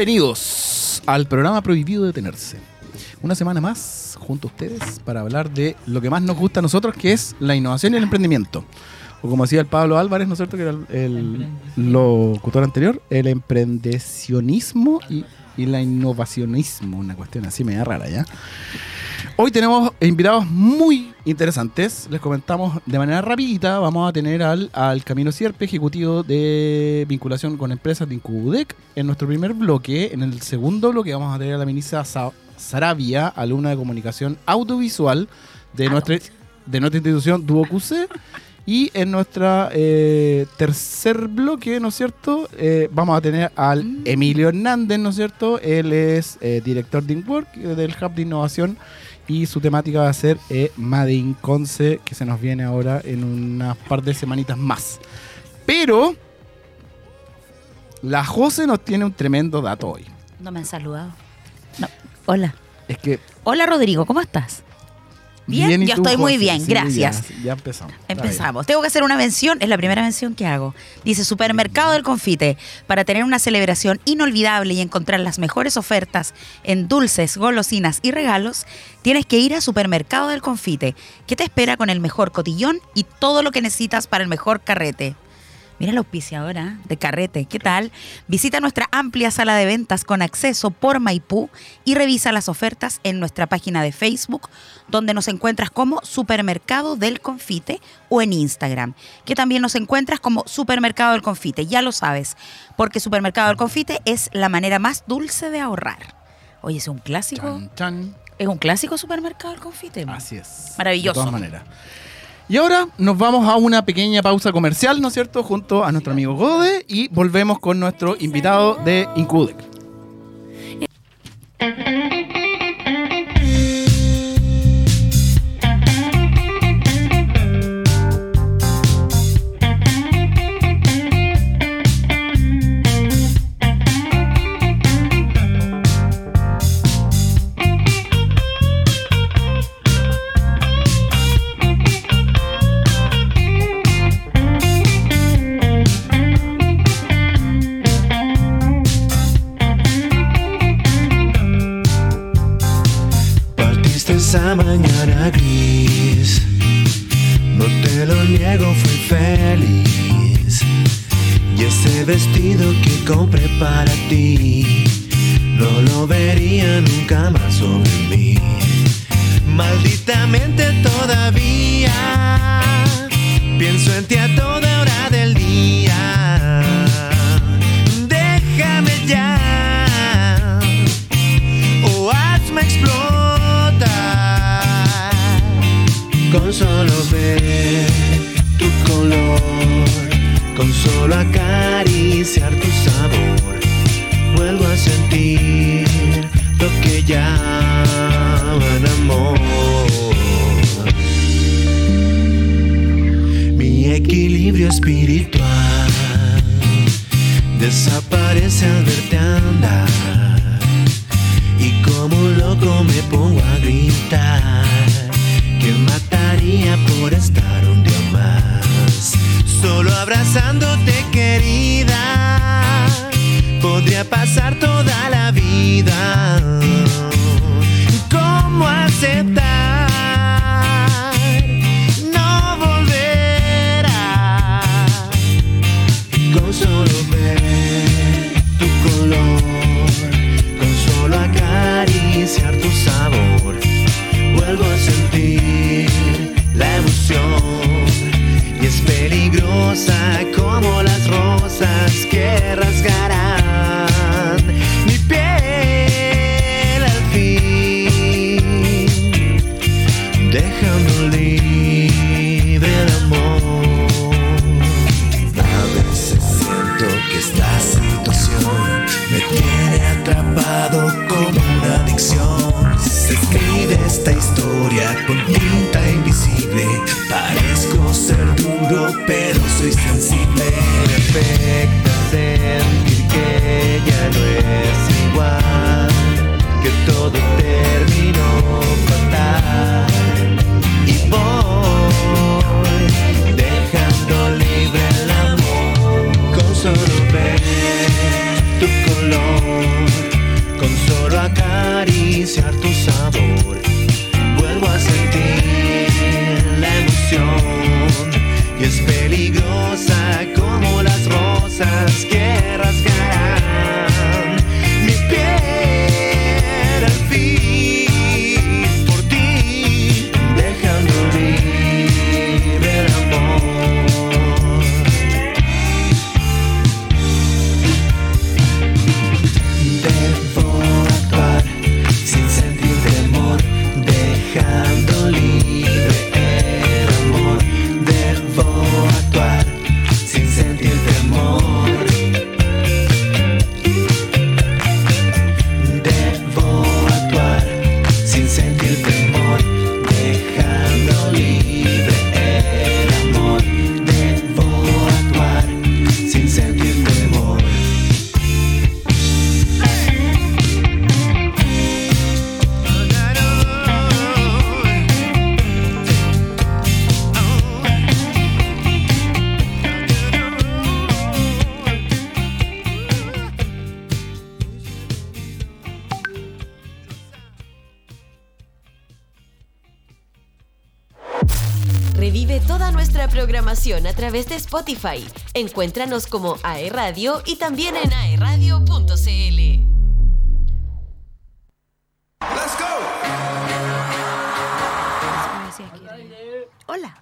Bienvenidos al programa Prohibido Detenerse. Una semana más junto a ustedes para hablar de lo que más nos gusta a nosotros, que es la innovación y el emprendimiento. O como decía el Pablo Álvarez, ¿no es cierto? Que era el, el locutor anterior, el emprendecionismo y, y la innovacionismo, una cuestión así media rara, ¿ya? Hoy tenemos invitados muy interesantes. Les comentamos de manera rapidita. Vamos a tener al, al Camilo Sierpe, ejecutivo de vinculación con empresas de Incubudec, en nuestro primer bloque. En el segundo bloque vamos a tener a la ministra Sa- Sarabia, alumna de comunicación audiovisual de nuestra, de nuestra institución DuoQC. Y en nuestro tercer bloque, ¿no es cierto? Eh, vamos a tener al Emilio Hernández, ¿no es cierto? Él es eh, director de Inwork, eh, del Hub de Innovación, y su temática va a ser eh, Made in Conce, que se nos viene ahora en unas par de semanitas más. Pero la Jose nos tiene un tremendo dato hoy. No me han saludado. No. Hola. Es que Hola Rodrigo, ¿cómo estás? Bien, ¿y yo tú, estoy muy bien, Sí, gracias. Ya, ya empezamos. Empezamos. Tengo que hacer una mención, es la primera mención que hago. Dice Supermercado del Confite. Para tener una celebración inolvidable y encontrar las mejores ofertas en dulces, golosinas y regalos, tienes que ir a Supermercado del Confite, que te espera con el mejor cotillón y todo lo que necesitas para el mejor carrete. Mira la auspiciadora de Carrete, ¿qué tal? Visita nuestra amplia sala de ventas con acceso por Maipú y revisa las ofertas en nuestra página de Facebook, donde nos encuentras como Supermercado del Confite o en Instagram, que también nos encuentras como Supermercado del Confite, ya lo sabes, porque Supermercado del Confite es la manera más dulce de ahorrar. Oye, es un clásico, Chan, chan. es un clásico Supermercado del Confite. Así es. Maravilloso. De todas maneras. Y ahora nos vamos a una pequeña pausa comercial, ¿no es cierto? Junto a nuestro amigo Gode y volvemos con nuestro invitado de Incudec. Lo vería nunca más sobre mí. Malditamente todavía, pienso en ti a toda hora del día. Déjame ya o hazme explotar con solo ver tu color, con solo acariciar espiritual desaparece al verte andar. Y como loco me pongo a gritar Que mataría por estar un día más Solo abrazándote querida Podría pasar toda la vida ¿Cómo aceptar? Programación a través de Spotify. Encuéntranos como AE Radio y también en aeradio.cl. Hola.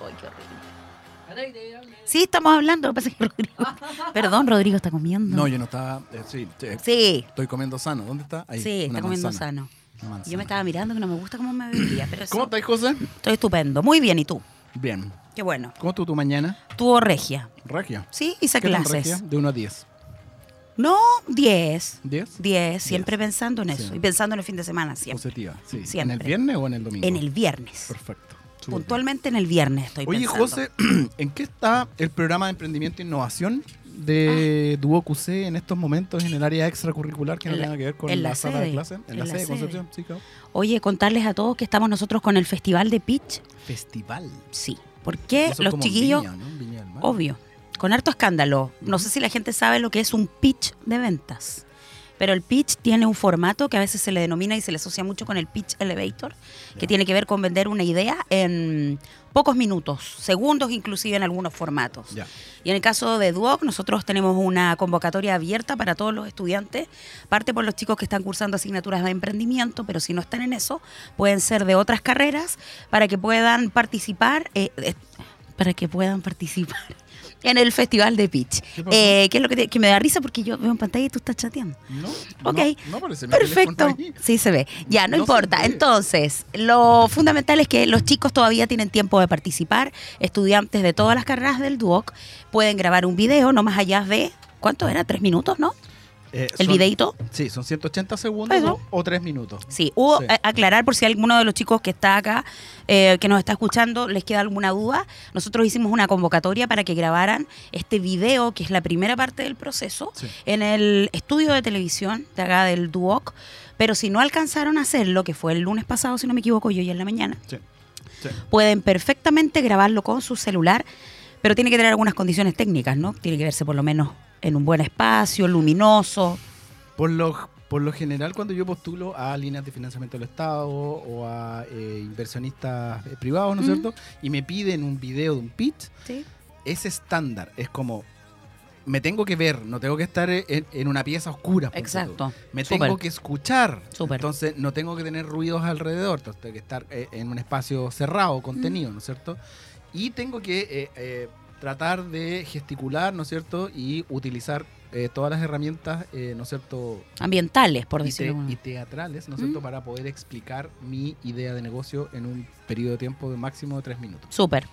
Ay, qué horrible. Sí, estamos hablando. lo que pasa es que Rodrigo- Perdón, Rodrigo está comiendo. No, yo no estaba. eh, sí, sí, Sí, estoy comiendo sano. ¿Dónde está? Ahí. sí, está comiendo manzana. sano. Manzana. Yo me estaba mirando que no me gusta cómo me veía, pero ¿Cómo estás, José? estoy estupendo. Muy bien, ¿y tú? Bien. Qué bueno. ¿Cómo estuvo tu mañana? Tuvo regia. Regia. Sí, hice ¿Qué clases. regia? De 1 a 10. No, 10. ¿10? 10, siempre pensando en eso. Sí. Y pensando en el fin de semana, siempre. Positiva. Sí. ¿En Siempre. el viernes o en el domingo? En el viernes. Perfecto. Puntualmente en el viernes estoy. Oye, pensando. José, ¿en qué está el programa de emprendimiento e innovación de Ah. Duo QC en estos momentos en el área extracurricular que no En la- tenga que ver con la, la sala de clase? En, En la, la sede de. Concepción, sí, claro. Oye, contarles a todos que estamos nosotros con el Festival de Pitch. Festival. Sí. Porque los chiquillos, Viña, ¿no? Viña obvio, con harto escándalo. No sé si la gente sabe lo que es un pitch de ventas. Pero el pitch tiene un formato que a veces se le denomina y se le asocia mucho con el pitch elevator, que tiene que ver con vender una idea en pocos minutos, segundos inclusive en algunos formatos. Y en el caso de Duoc, nosotros tenemos una convocatoria abierta para todos los estudiantes, parte por los chicos que están cursando asignaturas de emprendimiento, pero si no están en eso, pueden ser de otras carreras para que puedan participar, eh, eh, para que puedan participar en el Festival de Pitch. Eh, que es lo que, te- que me da risa porque yo veo en pantalla y tú estás chateando. No, Ok, no, perfecto. Sí, se ve. Ya, no, importa. Entonces, lo fundamental es que los chicos todavía tienen tiempo de participar. Estudiantes de todas las carreras del DUOC pueden grabar un video, no más allá de. ¿Cuánto era? ¿Tres minutos, no? Eh, El son- videito. Sí, son 180 segundos o 3 minutos. Sí, hubo Sí. a- aclarar por si alguno de los chicos que está acá, eh, que nos está escuchando, les queda alguna duda. Nosotros hicimos una convocatoria para que grabaran este video, que es la primera parte del proceso, Sí. en el estudio de televisión de acá del Duoc. Pero si no alcanzaron a hacerlo, que fue el lunes pasado, si no me equivoco, yo ya en la mañana, sí. pueden perfectamente grabarlo con su celular, pero tiene que tener algunas condiciones técnicas, ¿no? Tiene que verse por lo menos en un buen espacio, luminoso. Por lo, por lo general, cuando yo postulo a líneas de financiamiento del Estado o a eh, inversionistas eh, privados, ¿no es cierto? Y me piden un video de un pitch, ¿sí? es estándar. Es como, me tengo que ver, no tengo que estar en, en una pieza oscura. tú. Exacto. Me tengo que escuchar. Súper. Entonces, no tengo que tener ruidos alrededor. Entonces, tengo que estar eh, en un espacio cerrado, contenido, ¿no es cierto? Y tengo que eh, eh, tratar de gesticular, ¿no es cierto? Y utilizar eh, todas las herramientas, eh, ¿no es cierto? Ambientales, por y, te- decirlo. de alguna y teatrales, ¿no es cierto? Mm. Para poder explicar mi idea de negocio en un periodo de tiempo de máximo de tres minutos. Súper.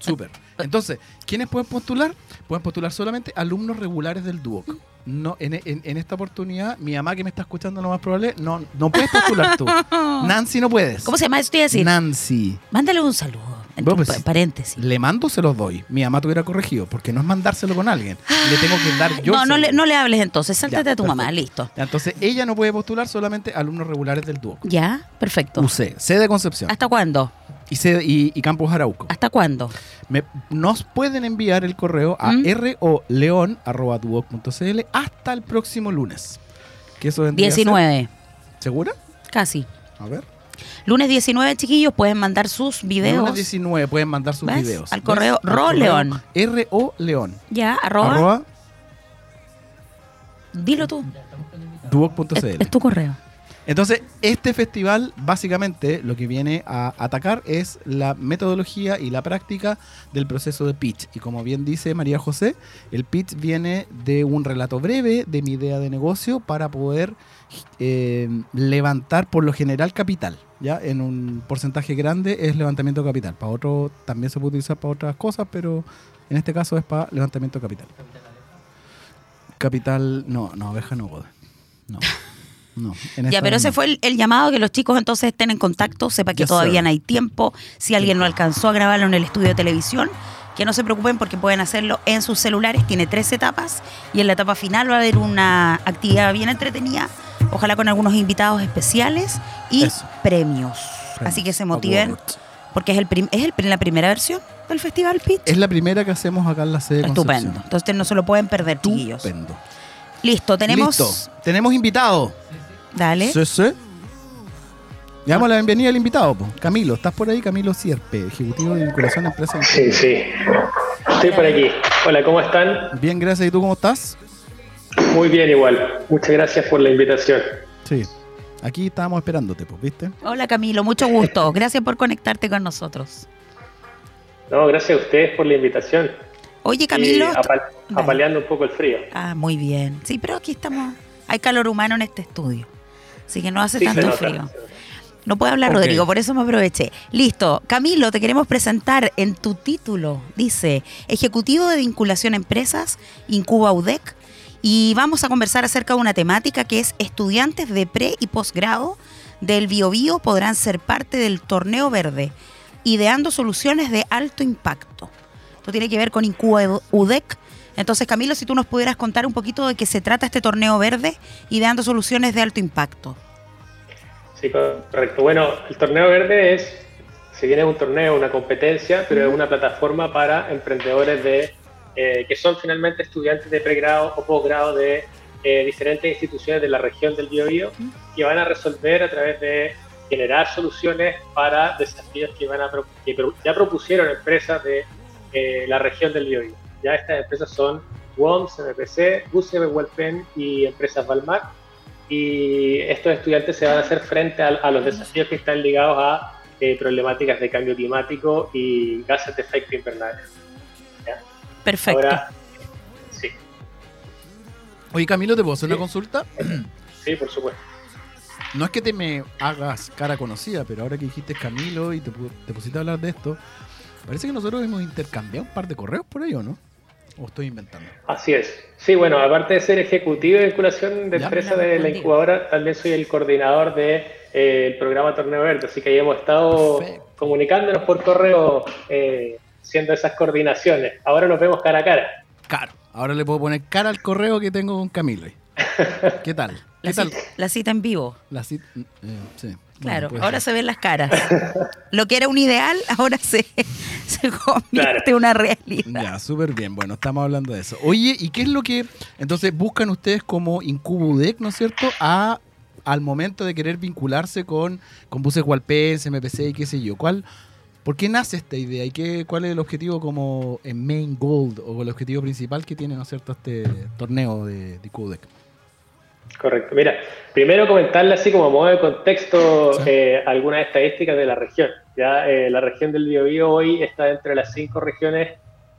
Súper. Entonces, ¿quiénes pueden postular? Pueden postular solamente alumnos regulares del DUOC. No, en, en- en esta oportunidad, mi mamá que me está escuchando lo más probable, no, no puedes postular tú. Nancy no puedes. ¿Cómo se llama esto? Decir, Nancy. mándale un saludo. Entre un pues, pa- paréntesis. Le mando, se los doy. Mi mamá te hubiera corregido, porque no es mandárselo con alguien. Le tengo que dar yo. no, no le, no le hables entonces. Sáltate Ya, a tu mamá. Listo. Ya, Entonces, ella no puede postular solamente alumnos regulares del DUOC. Ya, perfecto. UC, sede Concepción ¿Hasta cuándo? Y, sede, y, y Campus Arauco. ¿Hasta cuándo? Me- nos pueden enviar el correo a ¿Mm? roleon.duoc.cl hasta el próximo lunes. ¿Qué eso vendría a ser? 19, ¿Segura? casi. A ver. Lunes 19, chiquillos, pueden mandar sus videos. Lunes 19 pueden mandar sus ¿Ves? videos. Al correo Al Ro León. Ya, arroba. Arroba Dilo tú. Es, duoc.cl. es tu correo. Entonces, este festival básicamente lo que viene a atacar es la metodología y la práctica del proceso de pitch. Y como bien dice María José, el pitch viene de un relato breve de mi idea de negocio para poder eh, levantar por lo general capital. ¿ya? En un porcentaje grande es levantamiento capital. Para otro también se puede utilizar para otras cosas, pero en este caso es para levantamiento capital. Capital, no, no, oveja no puede. No. No, Ya, pero ese fue el, el llamado que los chicos entonces estén en contacto, sepa que Yes, todavía sir. no hay tiempo. Si alguien no alcanzó a grabarlo en el estudio de televisión, que no se preocupen porque pueden hacerlo en sus celulares. Tiene tres etapas y en la etapa final va a haber una actividad bien entretenida, ojalá con algunos invitados especiales y Eso. premios. Así que se motiven Award. porque es, el prim- es el- la primera versión del Festival Pitch. Es la primera que hacemos acá en la sede de Estupendo. Concepción. Entonces no se lo pueden perder, chiquillos. Listo, tenemos. Listo. Tenemos invitado. Dale. Sí, sí. Le damos la bienvenida al invitado, po. Camilo. ¿Estás por ahí? Camilo Sierpe, ejecutivo de vinculación empresas. Sí, sí. Estoy por aquí. Hola, ¿cómo están? Bien, gracias. ¿Y tú cómo estás? Muy bien igual. Muchas gracias por la invitación. Sí. Aquí estábamos esperándote, pues, ¿viste? Hola Camilo, mucho gusto. Gracias por conectarte con nosotros. No, gracias a ustedes por la invitación. Oye Camilo. Y apal- Dale. apaleando un poco el frío. Ah, muy bien. Sí, pero aquí estamos. Hay calor humano en este estudio. Así que no hace Sí, tanto nota. frío. No puede hablar. Rodrigo, por eso me aproveché. Listo. Camilo, te queremos presentar en tu título. Dice, Ejecutivo de Vinculación a Empresas, Incuba UDEC. Y vamos a conversar acerca de una temática que es estudiantes de pre y posgrado del BioBio podrán ser parte del torneo verde, ideando soluciones de alto impacto. Esto tiene que ver con Incuba Edu- UDEC. Entonces, Camilo, si tú nos pudieras contar un poquito de qué se trata este torneo verde, ideando soluciones de alto impacto. Sí, correcto. Bueno, el torneo verde es, si bien es un torneo, una competencia, pero es una plataforma para emprendedores de eh, que son finalmente estudiantes de pregrado o posgrado de eh, diferentes instituciones de la región del Biobío que van a resolver a través de generar soluciones para desafíos que, van a, que ya propusieron empresas de eh, la región del Biobío. Ya estas empresas son WOMS, MPC, UCB, Huelpen y Empresas Valmar y estos estudiantes se van a hacer frente a, a los desafíos que están ligados a eh, problemáticas de cambio climático y gases de efecto invernadero. Perfecto. Ahora, sí, Oye, Camilo, ¿te puedo hacer una consulta? sí, por supuesto. No es que te me hagas cara conocida, pero ahora que dijiste Camilo y te pusiste a hablar de esto, parece que nosotros hemos intercambiado un par de correos por ahí, ¿o no? ¿O estoy inventando? Así es. Sí, bueno, aparte de ser ejecutivo de vinculación de Ya. empresa de la incubadora, también soy el coordinador del de, eh, programa Torneo Verde, así que ahí hemos estado Perfecto. comunicándonos por correo, eh, haciendo esas coordinaciones. Ahora nos vemos cara a cara. Claro. Ahora le puedo poner cara al correo que tengo con Camilo. ahí. ¿Qué tal? La ¿Qué tal? cita, la cita en vivo. La cit- eh, sí. Claro, Bueno, ahora se ven las caras. Lo que era un ideal, ahora se, se convierte Claro. en una realidad. Ya, súper bien. Bueno, estamos hablando de eso. Oye, ¿y qué es lo que entonces buscan ustedes como Incubudec, ¿no es cierto? A, al momento de querer vincularse con, con buses Hualpense, MPC y qué sé yo. ¿Cuál, ¿Por qué nace esta idea? ¿Y qué, cuál es el objetivo como en main goal o el objetivo principal que tiene, ¿no es cierto, este torneo de, de Incubudec? Correcto. Mira, primero comentarle así como modo de contexto Sí. eh, algunas estadísticas de la región. Ya eh, la región del Biobío hoy está entre las cinco regiones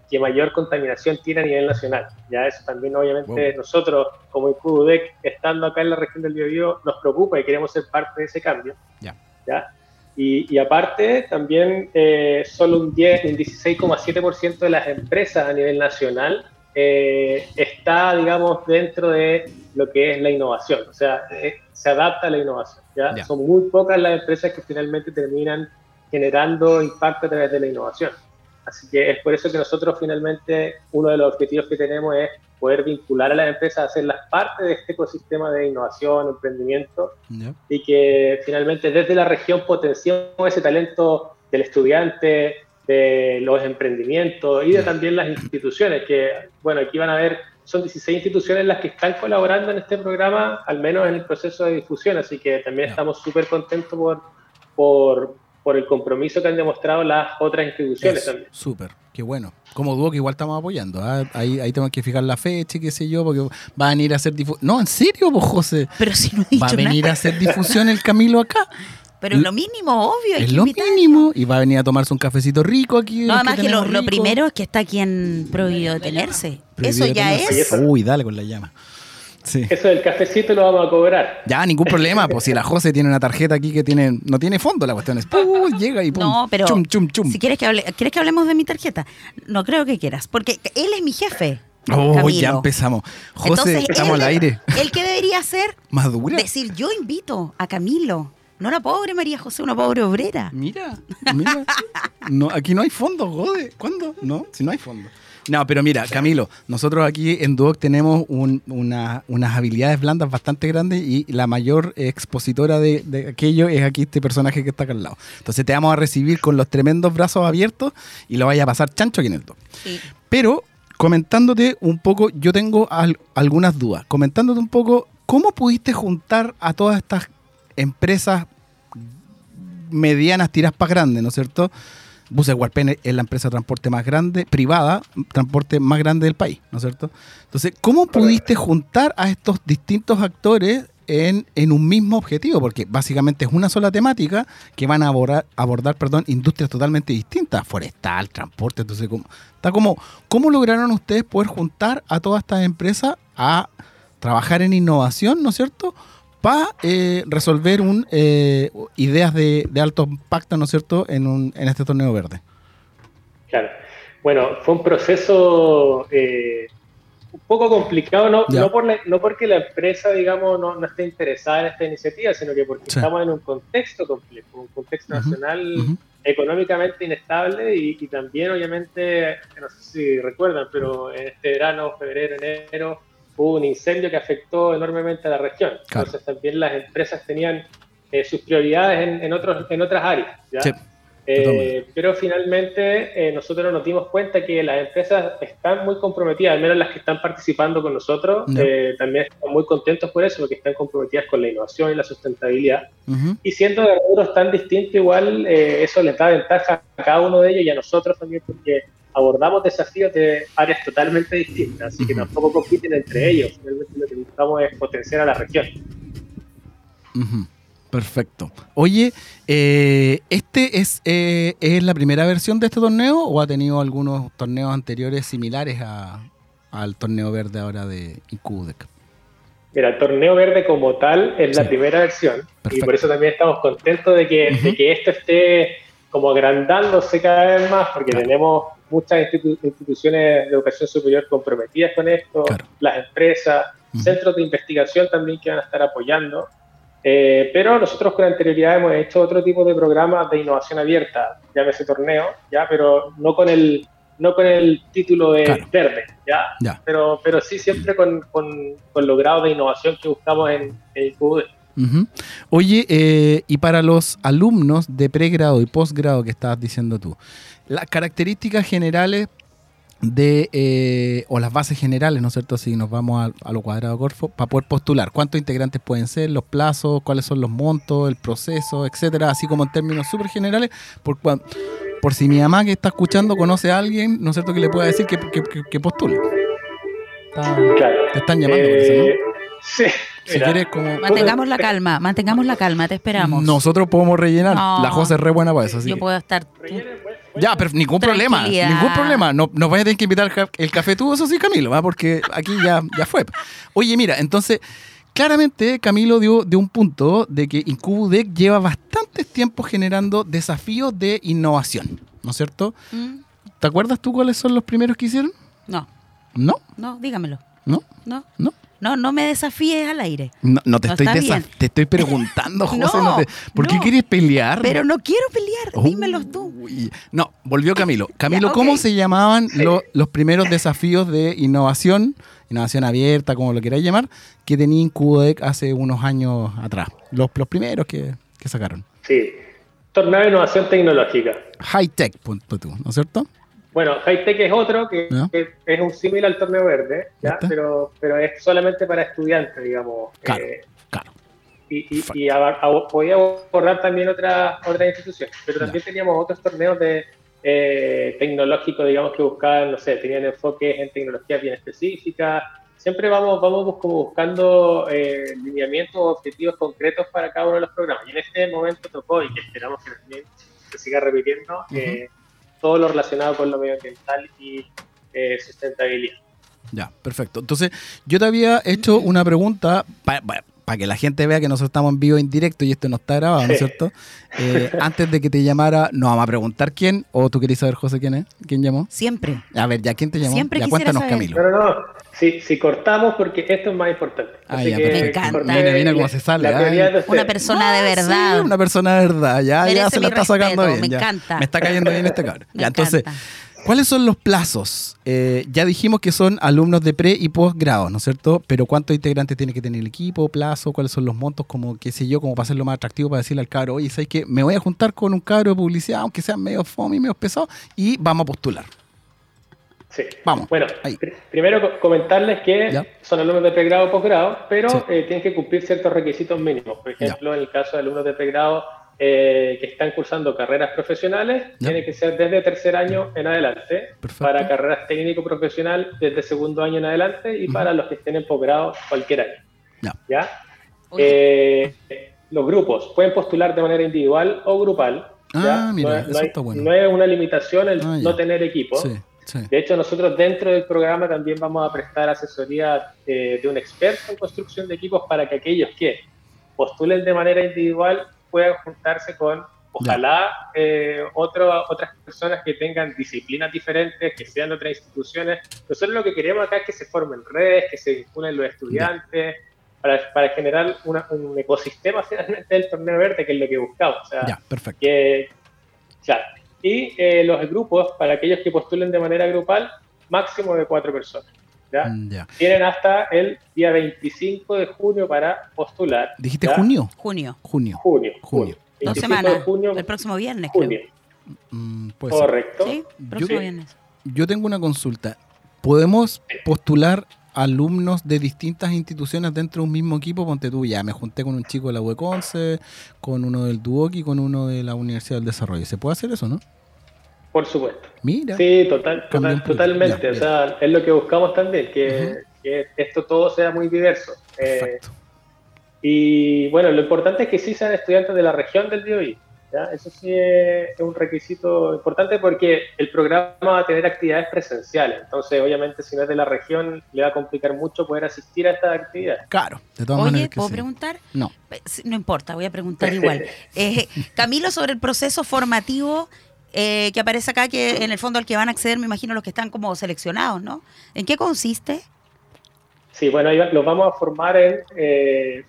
que mayor contaminación tiene a nivel nacional. Ya eso también obviamente nosotros como INCUDEC, estando acá en la región del Biobío, nos preocupa y queremos ser parte de ese cambio. Ya. ¿ya? Y, y aparte, también eh, solo un, 10, un 16,7% de las empresas a nivel nacional eh, está, digamos, dentro de lo que es la innovación. O sea, eh, se adapta a la innovación. ¿ya? Ya. Son muy pocas las empresas que finalmente terminan generando impacto a través de la innovación. Así que es por eso que nosotros finalmente uno de los objetivos que tenemos es poder vincular a las empresas a hacerlas parte de este ecosistema de innovación, emprendimiento, ¿Ya? y que finalmente desde la región potenciemos ese talento del estudiante, de los emprendimientos y de también las instituciones, que bueno, aquí van a ver son 16 instituciones las que están colaborando en este programa, al menos en el proceso de difusión, así que también estamos súper contentos por, por, por el compromiso que han demostrado las otras instituciones también. Súper, qué bueno. Como dúo que igual estamos apoyando. ¿ah? Ahí, ahí tenemos que fijar la fecha y qué sé yo, porque va a venir a hacer difusión. No, en serio, pues José. Pero si no he dicho Va a venir nada. a hacer difusión el Camilo acá. Pero lo mínimo, obvio, hay Es que lo mínimo. Y va a venir a tomarse un cafecito rico aquí. No, además que lo, primero es que está aquí en prohibido detenerse. Prohibido Eso ya tenerse. es. Uy, dale con la llama. Sí. Eso del cafecito lo vamos a cobrar. Ya, ningún problema, pues si la José tiene una tarjeta aquí que tiene, no tiene fondo, la cuestión es, ¡pum! llega y pum, No, pero chum, chum, chum. si quieres que hable, ¿quieres que hablemos de mi tarjeta? No creo que quieras, porque él es mi jefe. Oh, Camilo. ya empezamos. José, Entonces, estamos él, al aire. ¿El que debería hacer? ¿Madura? Decir, yo invito a Camilo. No la pobre María José, una pobre obrera. Mira, mira. No, aquí no hay fondo, jode. ¿Cuándo? No, si no hay fondo. No, pero mira, Camilo, nosotros aquí en Duoc tenemos un- una- unas habilidades blandas bastante grandes y la mayor expositora de, de aquello es aquí este personaje que está acá al lado. Entonces te vamos a recibir con los tremendos brazos abiertos y lo vaya a pasar chancho aquí en el Duoc. Sí. Pero comentándote un poco, yo tengo al- algunas dudas. Comentándote un poco, ¿cómo pudiste juntar a todas estas empresas medianas, tiras para grandes, ¿no es cierto? Buses Warpen es la empresa de transporte más grande, privada, transporte más grande del país, ¿no es cierto? Entonces, ¿cómo pudiste juntar a estos distintos actores en, en un mismo objetivo? Porque básicamente es una sola temática que van a abordar, abordar perdón, industrias totalmente distintas, forestal, transporte, entonces, ¿cómo, está como, ¿cómo lograron ustedes poder juntar a todas estas empresas a trabajar en innovación, ¿no es cierto? Para resolver un, eh, ideas de, de alto impacto, ¿no es cierto?, en, un, en este torneo verde. Claro. Bueno, fue un proceso eh, un poco complicado, no, no, por la- no porque la empresa, digamos, no, no esté interesada en esta iniciativa, sino que porque Sí. estamos en un contexto complejo, un contexto Ujú, nacional Ujú. económicamente inestable y, y también, obviamente, no sé si recuerdan, pero en este verano, febrero, enero, hubo un incendio que afectó enormemente a la región. Claro. Entonces también las empresas tenían eh, sus prioridades en, en, otros, en otras áreas. ¿ya? Sí. Eh, pero finalmente eh, nosotros nos dimos cuenta que las empresas están muy comprometidas, al menos las que están participando con nosotros, Ya. eh, también están muy contentos por eso, porque están comprometidas con la innovación y la sustentabilidad. Ujú. Y siendo de rubros tan distintos, igual eh, eso les da ventaja a cada uno de ellos y a nosotros también, porque abordamos desafíos de áreas totalmente distintas, así que Ujú. tampoco compiten entre ellos. Finalmente lo que buscamos es potenciar a la región. Ujú. Perfecto. Oye, eh, ¿este es, eh, es la primera versión de este torneo o ha tenido algunos torneos anteriores similares a- al torneo verde ahora de Incubudec? Mira, el torneo verde como tal es la primera versión y por eso también estamos contentos de que, Ujú. de que esto esté como agrandándose cada vez más porque Claro. tenemos muchas institu- instituciones de educación superior comprometidas con esto, Claro. las empresas, centros de investigación también que van a estar apoyando. Eh, pero nosotros con anterioridad hemos hecho otro tipo de programas de innovación abierta, llámese torneo, ya, pero no con el no con el título de Claro. verde, ya, Ya. pero, pero sí siempre con, con, con los grados de innovación que buscamos en, en IQD. Oye, eh, y para los alumnos de pregrado y posgrado que estabas diciendo tú, las características generales de, eh, o las bases generales, ¿no es cierto? Si nos vamos a, a lo cuadrado Corfo, para poder postular, ¿cuántos integrantes pueden ser, los plazos, cuáles son los montos, el proceso, etcétera? Así como en términos súper generales, por, cuan- por si mi mamá que está escuchando conoce a alguien, ¿no es cierto? Que le pueda decir que, que, que- postule. Está- Claro. te están llamando por eso, ¿no? Sí, Si mira, quieres, como. Mantengamos la calma, mantengamos la calma, te esperamos. Nosotros podemos rellenar. No. La José es re buena para eso. así Yo que- puedo estar. pues, Ya, pero ningún problema. Tranquilidad. Ningún problema. No, nos vaya a tener que invitar el ca- el café tú, eso sí, Camilo, ¿va? porque aquí ya, ya fue. Oye, mira, entonces, claramente Camilo dio, de un punto de que Incubudec lleva bastantes tiempos generando desafíos de innovación, ¿no es cierto? ¿Mm? ¿Te acuerdas tú cuáles son los primeros que hicieron? No, No, no, dígamelo. no, No, no. No, no me desafíes al aire. No, no te No, estoy te estoy preguntando, José. No, no te- ¿Por qué quieres pelear? Pero no quiero pelear, dímelos tú. Uy, No, volvió Camilo. Camilo, Ya, ¿cómo se llamaban lo- los primeros desafíos de innovación, innovación abierta, como lo queráis llamar, que tenía Incubodec hace unos años atrás? Los, los primeros que, que sacaron. Sí, torneo de innovación tecnológica. High Tech, punto tú, ¿no es cierto? Bueno, High Tech es otro que, ¿Ya? que es un símil al torneo verde, ¿ya? Pero, pero es solamente para estudiantes, digamos. Claro. Eh, Claro. y, y, y aba- abo- podía abordar también otras otras instituciones, pero Ya. también teníamos otros torneos de eh, tecnológicos, digamos, que buscaban, no sé, tenían enfoques en tecnologías bien específicas. Siempre vamos, vamos como buscando eh, lineamientos o objetivos concretos para cada uno de los programas. Y en este momento tocó, y que esperamos que también se siga repitiendo, eh, todo lo relacionado con lo medioambiental y eh, sustentabilidad. Ya, perfecto. Entonces, yo te había hecho una pregunta para que la gente vea que nosotros estamos en vivo en directo y esto no está grabado, ¿no es cierto? Eh, antes de que te llamara, nos vamos a preguntar quién, o tú querías saber, José, quién es, quién llamó. Siempre. A ver, ya, ¿quién te llamó? Siempre ya, cuéntanos, saber. Camilo. No, no, no. Si, si cortamos, porque esto es más importante. Ah, Así ya, que perfecto. Me encanta. mira cómo la- se sale, ay. ustedes. Una persona de Ah, verdad. sí, una persona de verdad. Ya, ya Merece se mi la está sacando bien. me ya. encanta. Me está cayendo bien este cabrón. Me Ya, entonces, encanta. ¿Cuáles son los plazos? Eh, ya dijimos que son alumnos de pre y posgrado, ¿no es cierto? Pero ¿cuántos integrantes tiene que tener el equipo? ¿Plazo? ¿Cuáles son los montos? Como, qué sé yo, como para hacerlo más atractivo, para decirle al cabro, oye, ¿sabes qué? Me voy a juntar con un cabro de publicidad, aunque sea medio fome y medio pesado, y vamos a postular. Sí. Vamos, Bueno, pr- primero co- comentarles que Ya. son alumnos de pregrado o posgrado, pero Sí. eh, tienen que cumplir ciertos requisitos mínimos. Por ejemplo, en el caso de alumnos de pregrado eh, que están cursando carreras profesionales, Ya. tiene que ser desde tercer año en adelante. Perfecto. Para carreras técnico-profesional, desde segundo año en adelante. Y para los que estén en posgrado, cualquier año. Ya. Eh, los grupos pueden postular de manera individual o grupal. ¿ya? Ah, mira, no, hay- está bueno. no es una limitación el Ah, no tener equipo. Sí, sí. De hecho, nosotros dentro del programa también vamos a prestar asesoría eh, de un experto en construcción de equipos para que aquellos que postulen de manera individual puedan juntarse con, ojalá, eh, otro- otras personas que tengan disciplinas diferentes, que sean de otras instituciones. Nosotros lo que queremos acá es que se formen redes, que se vinculen los estudiantes, para, para generar una- un ecosistema finalmente del torneo verde, que es lo que buscamos. O sea, Ya, perfecto. que, claro. Y eh, los grupos, para aquellos que postulen de manera grupal, máximo de cuatro personas. ¿Ya? Mm, Ya. Tienen hasta el día 25 de junio para postular. ¿Dijiste ¿ya? junio? junio. Junio. Junio. Junio. Dos 25 de semanas. junio, El próximo viernes, junio. creo. Mm. Correcto. Sí, Yo- próximo Sí. viernes. Yo tengo una consulta. ¿Podemos postular alumnos de distintas instituciones dentro de un mismo equipo? Ponte tú, ya me junté con un chico de la UECONCE, con uno del Duoc y con uno de la Universidad del Desarrollo. ¿Se puede hacer eso, no? Por supuesto. Mira. Sí, total, total- totalmente. Ya, o sea, es lo que buscamos también, que, esto todo sea muy diverso. Eh. Y bueno, lo importante es que sí sean estudiantes de la región del DOI. ¿ya? Eso sí es, un requisito importante porque el programa va a tener actividades presenciales. Entonces, obviamente, si no es de la región, le va a complicar mucho poder asistir a estas actividades. Claro, de todas Oye, maneras. que ¿puedo sí. preguntar? No. Eh, No importa, voy a preguntar igual. Eh, Camilo, sobre el proceso formativo eh, que aparece acá, que en el fondo al que van a acceder, me imagino los que están como seleccionados, ¿no? ¿En qué consiste? Sí, bueno, los vamos a formar en eh,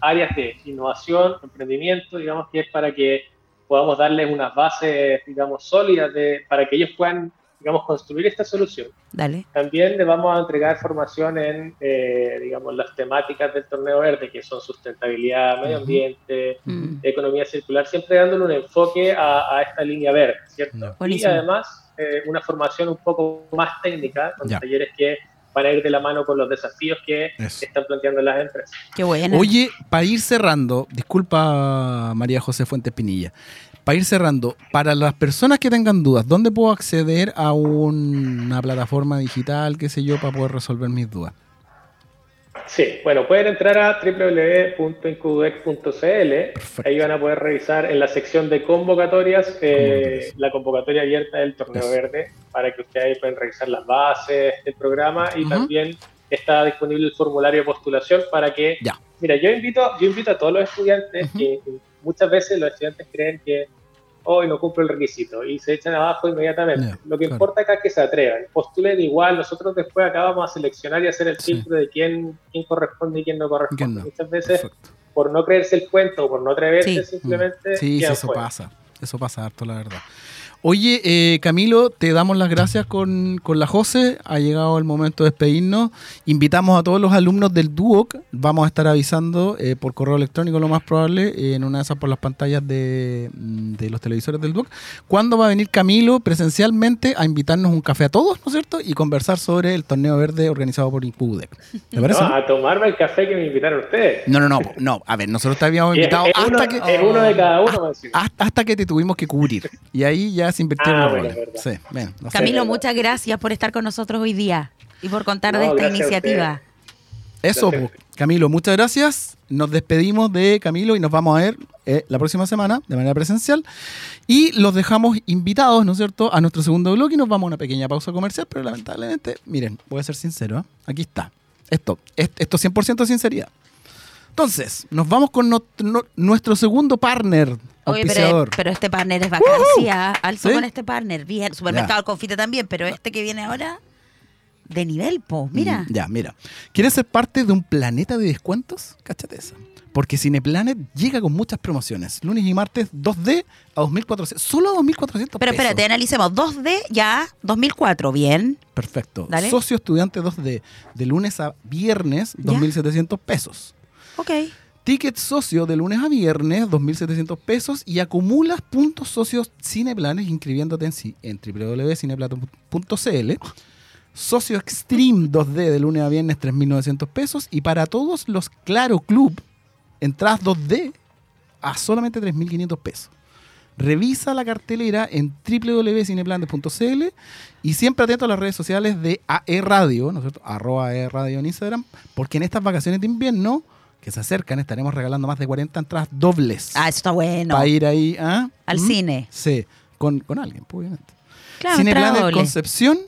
áreas de innovación, emprendimiento, digamos que es para que podamos darles unas bases, digamos, sólidas de, para que ellos puedan, digamos, construir esta solución. Dale. También les vamos a entregar formación en, eh, digamos, las temáticas del torneo verde, que son sustentabilidad, medio ambiente, Mm. economía circular, siempre dándole un enfoque a, a esta línea verde, ¿cierto? Ya. Y Buenísimo. además eh, una formación un poco más técnica, con Ya. talleres que van a ir de la mano con los desafíos que Eso. están planteando las empresas. Qué bueno. Oye, para ir cerrando, disculpa María José Fuentes Pinilla, para ir cerrando, para las personas que tengan dudas, ¿dónde puedo acceder a un- una plataforma digital, qué sé yo, para poder resolver mis dudas? Sí, bueno, pueden entrar a www.incudex.cl, Perfecto. ahí van a poder revisar en la sección de convocatorias eh, la convocatoria abierta del torneo Eso. verde, para que ustedes ahí puedan revisar las bases del programa y también está disponible el formulario de postulación para que Ya. Mira, yo invito, yo invito a todos los estudiantes que muchas veces los estudiantes creen que hoy no cumple el requisito y se echan abajo inmediatamente. Lo que claro. importa acá es que se atrevan, postulen igual, nosotros después acá vamos a seleccionar y hacer el Sí. filtro de quién, quién corresponde y quién no corresponde. ¿Quién no? Muchas veces, Perfecto. por no creerse el cuento o por no atreverse, Sí. simplemente Sí, eso fuera. pasa. Eso pasa harto, la verdad. Oye, eh, Camilo, te damos las gracias con, con la José. Ha llegado el momento de despedirnos. Invitamos a todos los alumnos del DUOC. Vamos a estar avisando eh, por correo electrónico, lo más probable, eh, en una de esas por las pantallas de, mm, de los televisores del DUOC. ¿Cuándo va a venir Camilo presencialmente a invitarnos un café a todos, ¿no es cierto? Y conversar sobre el torneo verde organizado por INCUDEC. ¿Te parece? No, a tomarme el café que me invitaron ustedes. No, no, no, no. A ver, nosotros te habíamos Y es- invitado es hasta uno, que. es uno de cada uno. hasta, hasta que te tuvimos que cubrir. Y ahí ya se invirtieron Ah, los bueno, roles. verdad. Sí, ven, no sé. Camilo, muchas gracias por estar con nosotros hoy día y por contar No, de esta iniciativa. Eso, Gracias. pues, Camilo, muchas gracias. Nos despedimos de Camilo y nos vamos a ver eh, la próxima semana de manera presencial. Y los dejamos invitados, ¿no es cierto?, a nuestro segundo bloque y nos vamos a una pequeña pausa comercial, pero lamentablemente, miren, voy a ser sincero, ¿eh? aquí está. Esto, es- esto 100% sinceridad. Entonces, nos vamos con no- no- nuestro segundo partner, Oye, pero, pero este partner es vacancia. Alto ¿Sí? con este partner. Bien. Supermercado El Confite también, pero este que viene ahora, de nivel, po. Mira. Mm, Ya, mira. ¿Quieres ser parte de un planeta de descuentos? Cáchate esa. Porque Cineplanet llega con muchas promociones. Lunes y martes 2D a 2.400. Solo a 2.400 Pero pesos. espérate, analicemos. 2D ya, 2004. Bien. Perfecto. Dale. Socio estudiante 2D. De lunes a viernes, Ya. 2.700 pesos. Ok. Ticket socio de lunes a viernes, 2.700 pesos. Y acumulas puntos socios Cineplanes inscribiéndote en, en www.cineplanet.cl. Socio Extreme 2D de lunes a viernes, 3.900 pesos. Y para todos los Claro Club, entradas 2D a solamente 3.500 pesos. Revisa la cartelera en www.cineplanet.cl y siempre atento a las redes sociales de AE Radio, ¿no es cierto? Arroba AE Radio en Instagram, porque en estas vacaciones de invierno que se acercan estaremos regalando más de 40 entradas dobles Ah, eso está bueno. para ir ahí ¿ah? Al ¿Mm? cine. Sí, con, con alguien, pues, obviamente. Claro, Cineplanet doble. Concepción,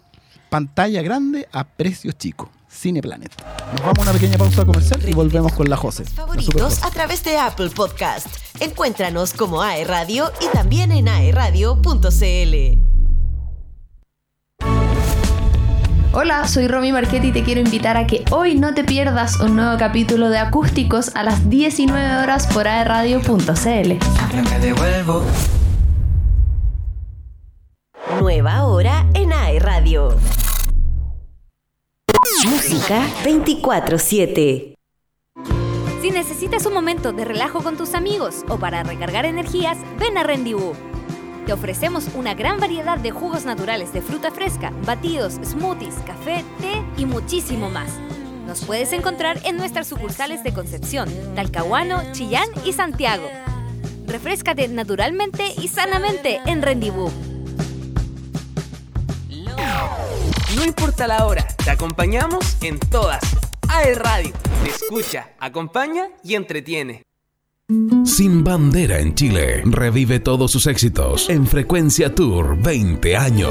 pantalla grande a precios chicos. Cineplanet. Nos vamos a una pequeña pausa comercial y volvemos con la super favoritos a través de Apple Podcast. Encuéntranos como AE Radio y también en aeradio.cl. Hola, soy Romy Marchetti y te quiero invitar a que hoy no te pierdas un nuevo capítulo de Acústicos a las 19 horas por aeradio.cl. Nueva hora en AE Radio. Música 24-7. Si necesitas un momento de relajo con tus amigos o para recargar energías, ven a Rendezvous. Te ofrecemos una gran variedad de jugos naturales de fruta fresca, batidos, smoothies, café, té y muchísimo más. Nos puedes encontrar en nuestras sucursales de Concepción, Talcahuano, Chillán y Santiago. Refrescate naturalmente y sanamente en Rendezvous. No importa la hora, te acompañamos en todas. AE Radio, te escucha, acompaña y entretiene. Sin bandera en Chile, revive todos sus éxitos en Frecuencia Tour 20 años.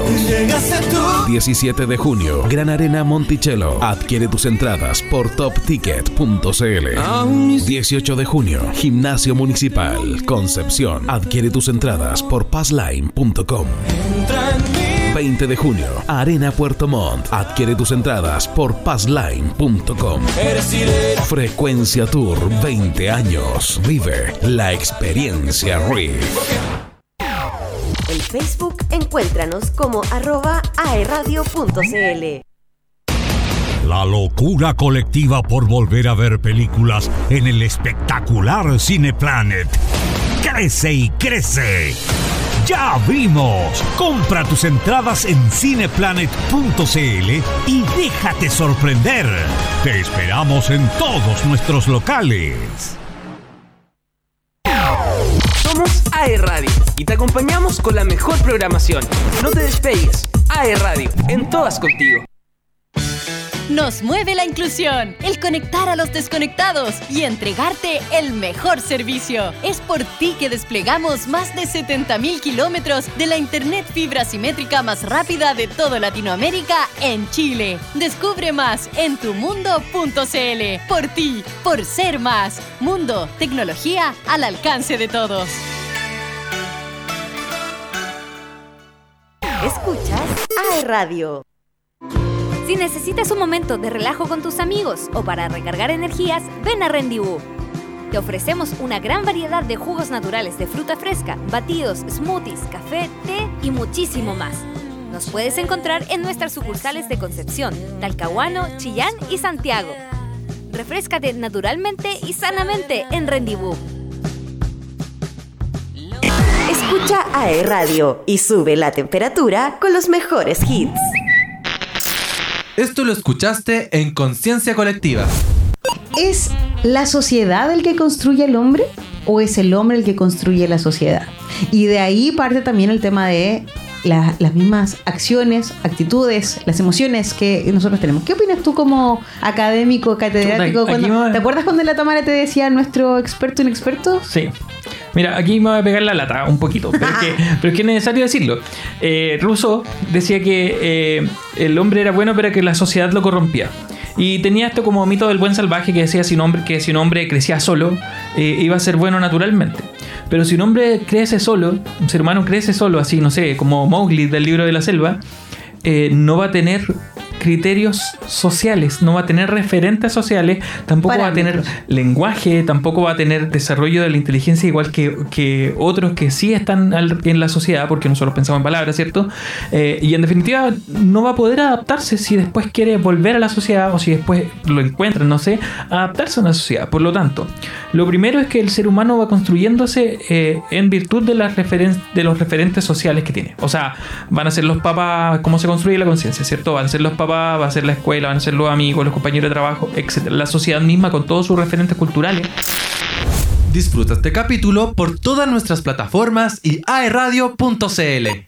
17 de junio, Gran Arena Monticello. Adquiere tus entradas por topticket.cl. 18 de junio, Gimnasio Municipal Concepción. Adquiere tus entradas por passline.com. 20 de junio, Arena Puerto Montt. Adquiere tus entradas por passline.com. Frecuencia Tour 20 años. Vive la experiencia RIF. En Facebook encuéntranos como arroba aeradio.cl. La locura colectiva por volver a ver películas en el espectacular Cineplanet. Crece y crece. ¡Ya abrimos! Compra tus entradas en cineplanet.cl y déjate sorprender. Te esperamos en todos nuestros locales. Somos AE Radio y te acompañamos con la mejor programación. No te despegues. AE Radio, en todas contigo. Nos mueve la inclusión, el conectar a los desconectados y entregarte el mejor servicio. Es por ti que desplegamos más de 70.000 kilómetros de la Internet fibra simétrica más rápida de toda Latinoamérica en Chile. Descubre más en tumundo.cl. Por ti, por ser más. Mundo, tecnología al alcance de todos. Escuchas AE Radio. Si necesitas un momento de relajo con tus amigos o para recargar energías, ven a. Te Te ofrecemos una gran variedad de jugos naturales de fruta fresca, batidos, smoothies, café, té y muchísimo más. Nos puedes encontrar en nuestras sucursales de Concepción, Talcahuano, Chillán y Santiago. Refrescate naturalmente y sanamente en Rendibú. Escucha AE Radio y sube la temperatura con los mejores hits. Esto lo escuchaste en Conciencia Colectiva. ¿Es la sociedad el que construye el hombre o es el hombre el que construye la sociedad? Y de ahí parte también el tema de la- las mismas acciones, actitudes, las emociones que nosotros tenemos. ¿Qué opinas tú como académico, catedrático? Chuta, aquí cuando- me- ¿Te acuerdas cuando en la Tamara te decía nuestro experto inexperto? Sí. Mira, aquí me voy a pegar la lata un poquito, pero es que, pero es, que es necesario decirlo. Eh, Rousseau decía que eh, el hombre era bueno, pero que la sociedad lo corrompía. Y tenía esto como mito del buen salvaje que decía si un hombre, que si un hombre crecía solo, eh, iba a ser bueno naturalmente. Pero si un hombre crece solo, un ser humano crece solo, así, no sé, como Mowgli del libro de la selva, eh, no va a tener criterios sociales, no va a tener referentes sociales, tampoco va a tener lenguaje, tampoco va a tener desarrollo de la inteligencia igual que, que otros que sí están al- en la sociedad, porque nosotros pensamos en palabras, ¿cierto? Eh, y en definitiva no va a poder adaptarse si después quiere volver a la sociedad o si después lo encuentra, no sé, adaptarse a una sociedad. Por lo tanto, lo primero es que el ser humano va construyéndose eh, en virtud de, las referen- de los referentes sociales que tiene. O sea, van a ser los papás, cómo se construye la conciencia, ¿cierto? Van a ser los papás, va a ser la escuela, van a ser los amigos, los compañeros de trabajo, etc. La sociedad misma con todos sus referentes culturales. Disfruta este capítulo por todas nuestras plataformas y aeradio.cl.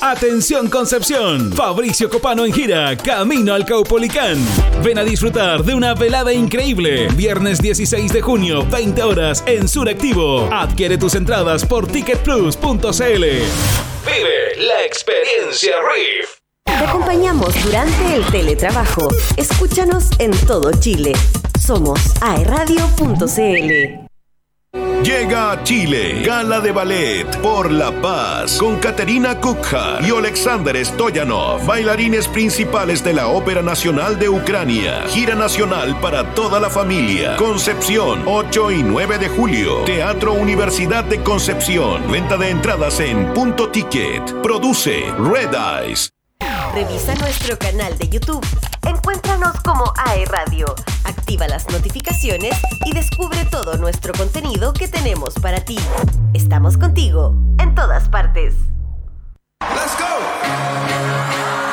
Atención Concepción, Fabricio Copano en gira, camino al Caupolicán. Ven a disfrutar de una velada increíble. Viernes 16 de junio, 20 horas en Suractivo. Adquiere tus entradas por ticketplus.cl. Vive la experiencia Riff. Te acompañamos durante el teletrabajo. Escúchanos en todo Chile. Somos aeradio.cl. Llega a Chile, Gala de Ballet por la Paz, con Katerina Kukha y Alexander Stoyanov, bailarines principales de la Ópera Nacional de Ucrania. Gira nacional para toda la familia. Concepción, 8 y 9 de julio. Teatro Universidad de Concepción. Venta de entradas en Punto Ticket. Produce Red Eyes. Revisa nuestro canal de YouTube. Encuéntranos como AE Radio. Activa las notificaciones y descubre todo nuestro contenido que tenemos para ti. Estamos contigo en todas partes. Let's go.